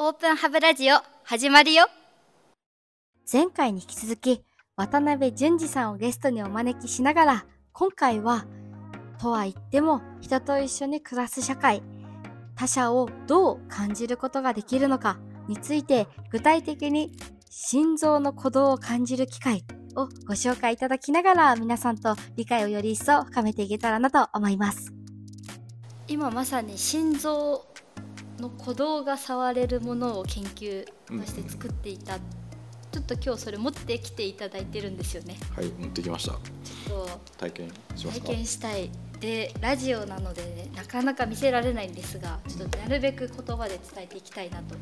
オープンハブラジオ始まるよ。前回に引き続き渡辺淳二さんをゲストにお招きしながら今回はとは言っても人と一緒に暮らす社会他者をどう感じることができるのかについて具体的に心臓の鼓動を感じる機会をご紹介いただきながら皆さんと理解をより一層深めていけたらなと思います。今まさに心臓の鼓動が触れるものを研究として作っていた、うん、ちょっと今日それ持ってきていただいてるんですよね。はい持ってきました。ちょっと体験します体験したい。でラジオなので、ね、なかなか見せられないんですがちょっとなるべく言葉で伝えていきたいなと。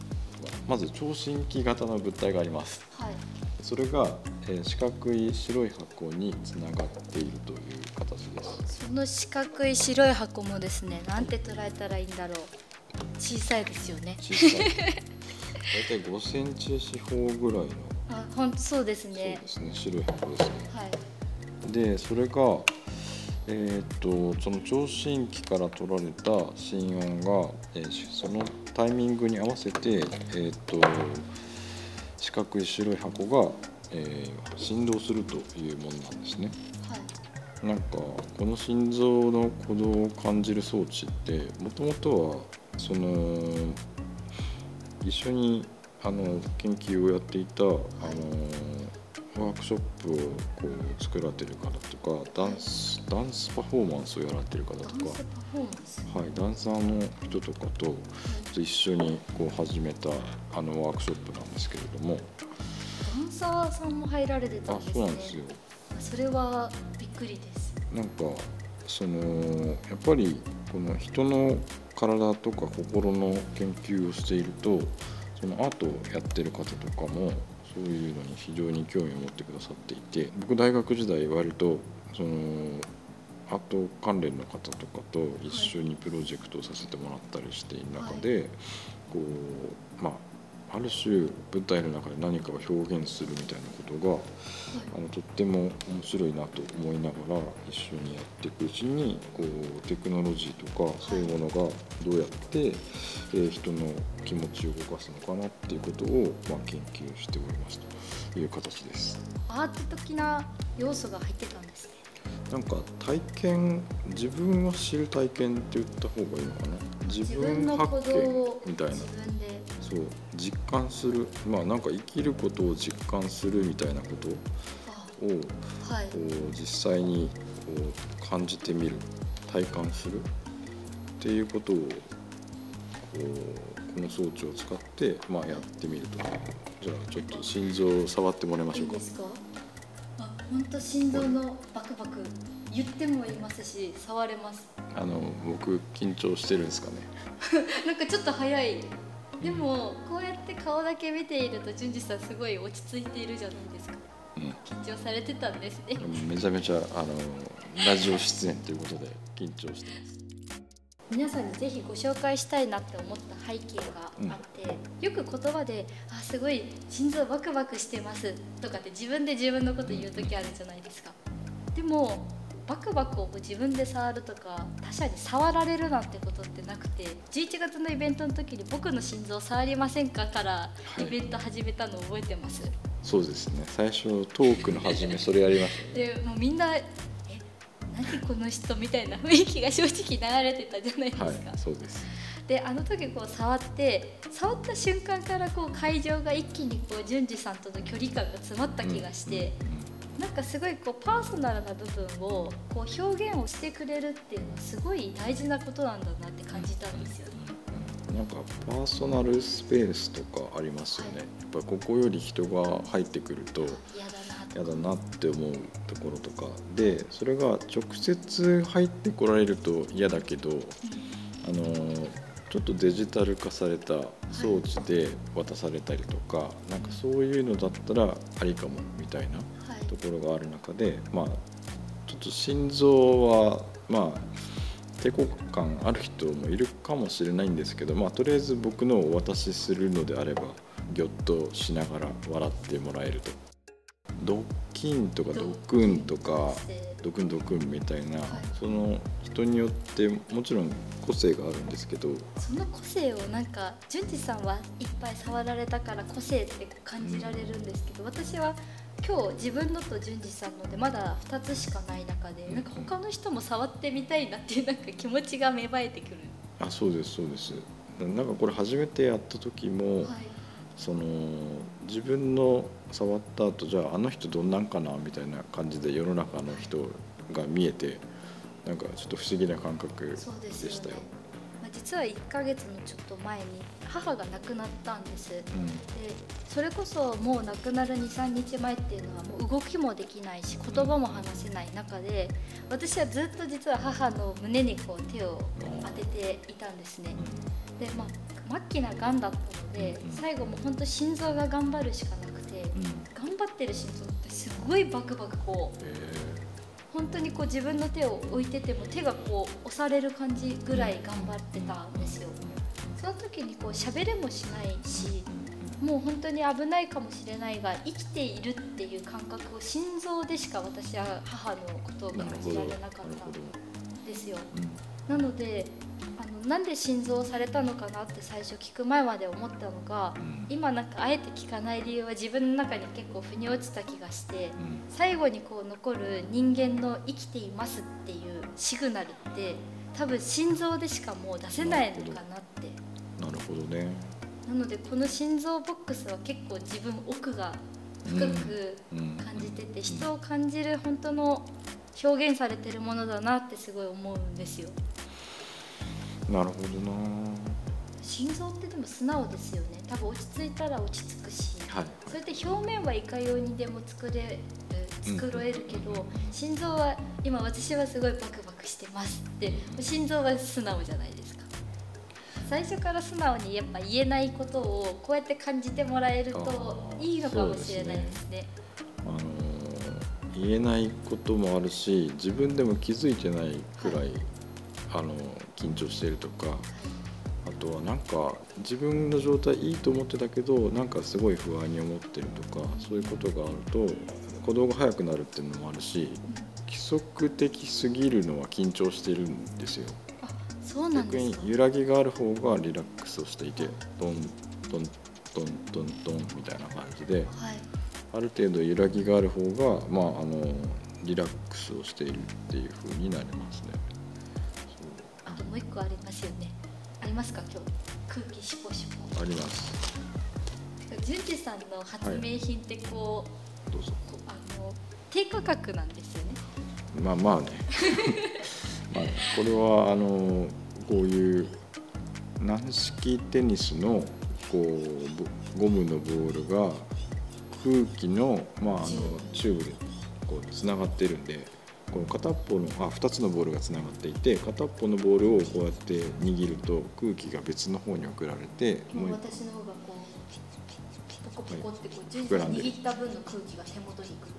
まず聴診器型の物体があります、はい、それが、えー、四角い白い箱につながっているという形です。その四角い白い箱もですねなんて捉えたらいいんだろう小さいですよね。小さい。大体5センチ四方ぐらいの。あ本当そうですね。そうですね。白い箱ですね。はい。でそれがえーと、その聴診器から取られた心音が、えー、そのタイミングに合わせて、えーと、四角い白い箱が、えー、振動するというものなんですね。はい、なんかこの心臓の鼓動を感じる装置ってもともとはその一緒にあの研究をやっていた、あのワークショップをこう作られてる方とかダンスダンスパフォーマンスをやられてる方とかはいダンサーの人とかと一緒にこう始めたあのワークショップなんですけれども。ダンサーさんも入られてたんですね。あそうなんですよ。それはびっくりです。なんかそのやっぱりこの人の体とか心の研究をしているとそのアートをやってる方とかもそういうのに非常に興味を持ってくださっていて僕大学時代割とそのアート関連の方とかと一緒にプロジェクトをさせてもらったりしている中で、こうまあある種舞台の中で何かを表現するみたいなことが、はい、あのとっても面白いなと思いながら一緒にやっていくうちにこうテクノロジーとかそういうものがどうやって、えー、人の気持ちを動かすのかなっていうことを、まあ、研究しております。という形です。アート的な要素が入ってたんですね。なんか体験自分を知る体験って言った方がいいのかな。自分発見みたいなそう実感する。まあなんか生きることを実感するみたいなことを、はい、こう実際にこう感じてみる。体感する。っていうことをこうこの装置を使って、まあ、やってみるとじゃあちょっと心臓を触ってもらいましょうか。いいですか？あ本当心臓のバクバク言ってもいますし触れます。あの僕緊張してるんですかね。なんかちょっと早いでもこうやって顔だけ見ていると淳二さんすごい落ち着いているじゃないですか、うん、緊張されてたんですね。めちゃめちゃあのラジオ出演ということで緊張してます。皆さんにぜひご紹介したいなって思った背景があって、うん、よく言葉で「あすごい心臓バクバクしてます」とかって自分で自分のこと言う時あるじゃないですか。でもバクバクを自分で触るとか他者に触られるなんてことってなくて11月のイベントの時に「僕の心臓触りませんか?」からイベント始めたの覚えてます、はい、そうですね。最初トークの始めそれやりました、ね、でもうみんな「え何この人」みたいな雰囲気が正直流れてたじゃないですか、はい、そうです。であの時こう触って触った瞬間からこう会場が一気にこう淳二さんとの距離感が詰まった気がして、うんうんなんかすごいこうパーソナルな部分をこう表現をしてくれるっていうのはすごい大事なことなんだなって感じたんですよね。なんかパーソナルスペースとかありますよね、はい、やっぱここより人が入ってくると嫌だなって思うところとか。でそれが直接入ってこられると嫌だけど、うん、あのちょっとデジタル化された装置で渡されたりとか、はい、なんかそういうのだったらありかもみたいな。ところがある中で、まあ、ちょっと心臓は、まあ、抵抗感ある人もいるかもしれないんですけど、まあ、とりあえず僕のをお渡しするのであればぎょっとしながら笑ってもらえると。ドッキンとかドックンとかでドクンドクンみたいな、はい。その人によってもちろん個性があるんですけどその個性をなんか淳二さんはいっぱい触られたから個性って感じられるんですけど、私は今日自分のと淳二さんのでまだ2つしかない中で、うんなんか他の人も触ってみたいなっていうなんか気持ちが芽生えてくる。あそうですそうですなんかこれ初めてやった時も、はいその自分の触った後じゃああの人どんなんかなみたいな感じで世の中の人が見えてなんかちょっと不思議な感覚でしたよ。まあ、実は1ヶ月のちょっと前に母が亡くなったんです。でうん。それこそもう亡くなる23日前っていうのはもう動きもできないし言葉も話せない中で私はずっと実は母の胸にこう手を当てていたんですね。でまあ末期ながんだったのでうん最後もう本当心臓が頑張るしかなくて頑張ってる心臓ってすごいバクバクこうえ本当にこう自分の手を置いてても手がこう押される感じぐらい頑張ってたんですよ。その時にこう喋れもしないしもう本当に危ないかもしれないが生きているっていう感覚を心臓でしか私は母のことを感じられなかったんですよ。うんなのであのなんで心臓をされたのかなって最初聞く前まで思ったのがうん。今なんかあえて聞かない理由は自分の中に結構腑に落ちた気がしてうん。最後にこう残る人間の生きていますっていうシグナルって多分心臓でしかもう出せないのかなって。なるほどね。なのでこの心臓ボックスは結構自分奥が深くうん。感じてて人を感じる本当の表現されてるものだなってすごい思うんですよなるほどな。心臓ってでも素直ですよね。多分落ち着いたら落ち着くしはい。それって表面はいかようにでも作れるうん作れるけど、心臓は今私はすごいバクバクしてますって心臓は素直じゃないですか。最初から素直にやっぱ言えないことをこうやって感じてもらえるといいのかもしれないですね。あのー言えないこともあるし自分でも気づいてないくらい、あのー緊張してるとかあとはなんか自分の状態いいと思ってたけどなんかすごい不安に思ってるとかそういうことがあると鼓動が速くなるっていうのもあるし規則的すぎるのは緊張してるんですよ。あそうなん逆に揺らぎがある方がリラックスをしていてトントントントントンみたいな感じではい。ある程度揺らぎがある方が、まあ、あのリラックスをしているっていう風になりますね。う一個ありますよね。ありますか？今日。空気シュポシュポそうあります。てか淳二さんの発明品ってこう,、どうぞ。あの低価格なんですよね。まあまあね。まあこれはあのこういう軟式テニスのこうボゴムのボールが空気の,、まあ、あのチューブでこうつながっているんでこの片っぽのあ2つのボールがつながっていて片っぽのボールをこうやって握ると空気が別の方に送られてもう私の方がこうポコポコってこう順膨らんでる。握った分の空気が手元にくる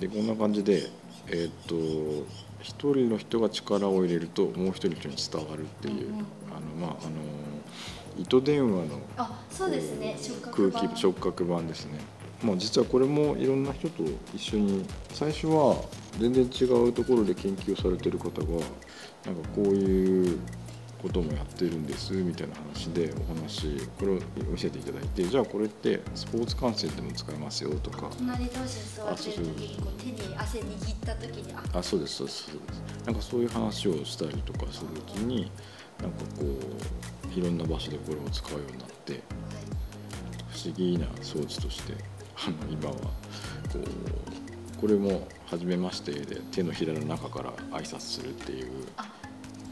でこんな感じでえーっと一人の人が力を入れるともう一人の人に伝わるっていう、うんうんあのまああの糸電話のあそうですね。触空覚板気触覚板ですね。まあ、実はこれもいろんな人と一緒に最初は全然違うところで研究されてる方がなんかこういうこともやってるんですみたいな話でお話これを教えていただいてじゃあこれってスポーツ観戦でも使えますよとか。隣同士に座ってる時にこう手に汗握った時にああそうですそうですそうです。なんかそういう話をしたりとかするうちになんかこういろんな場所でこれを使うようになってはい。不思議な装置としてあの今は。こうこれも「初めまして」で手のひらの中から挨拶するっていう。あ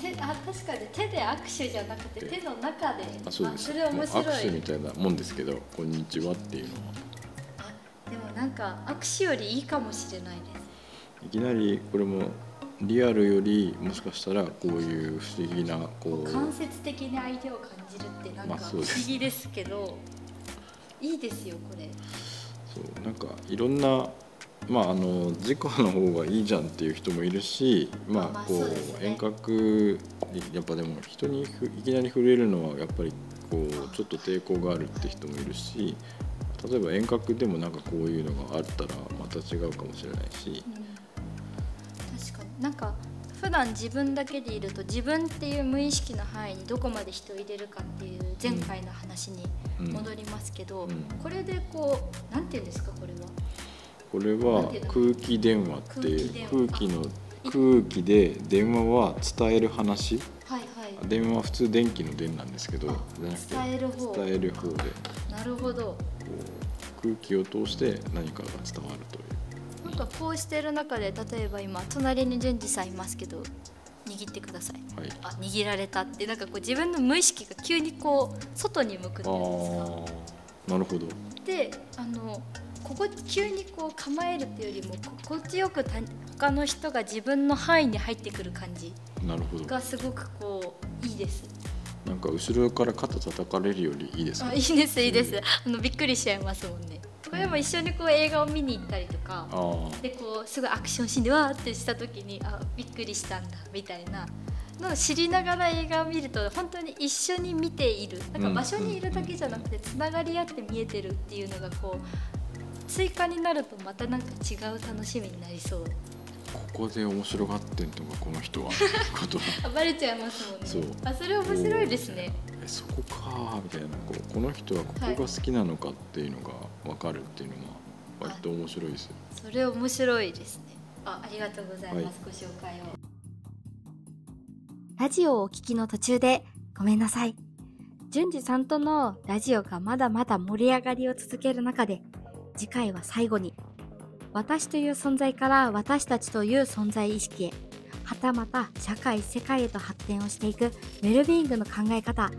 手あ確かに手で握手じゃなくて手の中で。あそうです。それ面白い。握手みたいなもんですけど「こんにちは」っていうのは。あでもなんか握手よりいいかもしれないです。いきなりこれもリアルよりもしかしたらこういう不思議なこう。間接的に相手を感じるってなんか不思議ですけど、いいですよこれそうなんかいろんなまああの事故の方がいいじゃんっていう人もいるしままああこそう遠隔やっぱでも人にふいきなり触れるのはやっぱりこうちょっと抵抗があるって人もいるし例えば遠隔でもなんかこういうのがあったらまた違うかもしれないし、うん、確かに。なんか普段自分だけでいると自分っていう無意識の範囲にどこまで人を入れるかっていう前回の話に戻りますけど、うん。うんこれでこうなんて言うんですかこれは？これは空気電話っていう空気の空気で電話は伝える話。はいはい。電話は普通電気の電なんですけど伝える方。伝える方で。こなるほど。う空気を通して何かが伝わるというかこうしてる中で例えば今隣に淳二さんいますけど握ってください。はい。あ握られたってなんかこう自分の無意識が急にこう外に向くっていうんですか。なるほど。であのここ急にこう構えるっていうよりもこ心地よく他他の人が自分の範囲に入ってくる感じなるほど。がすごくこういいです。なんか後ろから肩叩かれるよりいいですか？あいいですいいです。あのびっくりしちゃいますもんねこれも一緒にこう映画を見に行ったりとかでこうすごいアクションシーンでわーってした時にあびっくりしたんだみたいなのを知りながら映画を見ると本当に一緒に見ている。なんか場所にいるだけじゃなくてつながり合って見えてるっていうのがこう追加になるとまたなんか違う楽しみになりそう。ここで面白がってんのがこの人は。こ とあバレちゃいますもんね。そう。あそれ面白いですね。えそこかみたいなこうこの人はここが好きなのかっていうのが分かるっていうのが割と面白いですよ。それ面白いですね。あありがとうございます、はい。ご紹介を。ラジオをお聞きの途中でごめんなさい。淳二さんとのラジオがまだまだ盛り上がりを続ける中で、次回は最後に、私という存在から私たちという存在意識へ、はたまた社会、世界へと発展をしていくウェルビーイングの考え方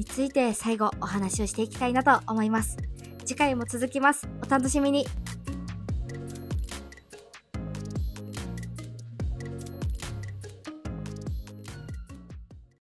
について最後お話をしていきたいなと思います。次回も続きます。お楽しみに。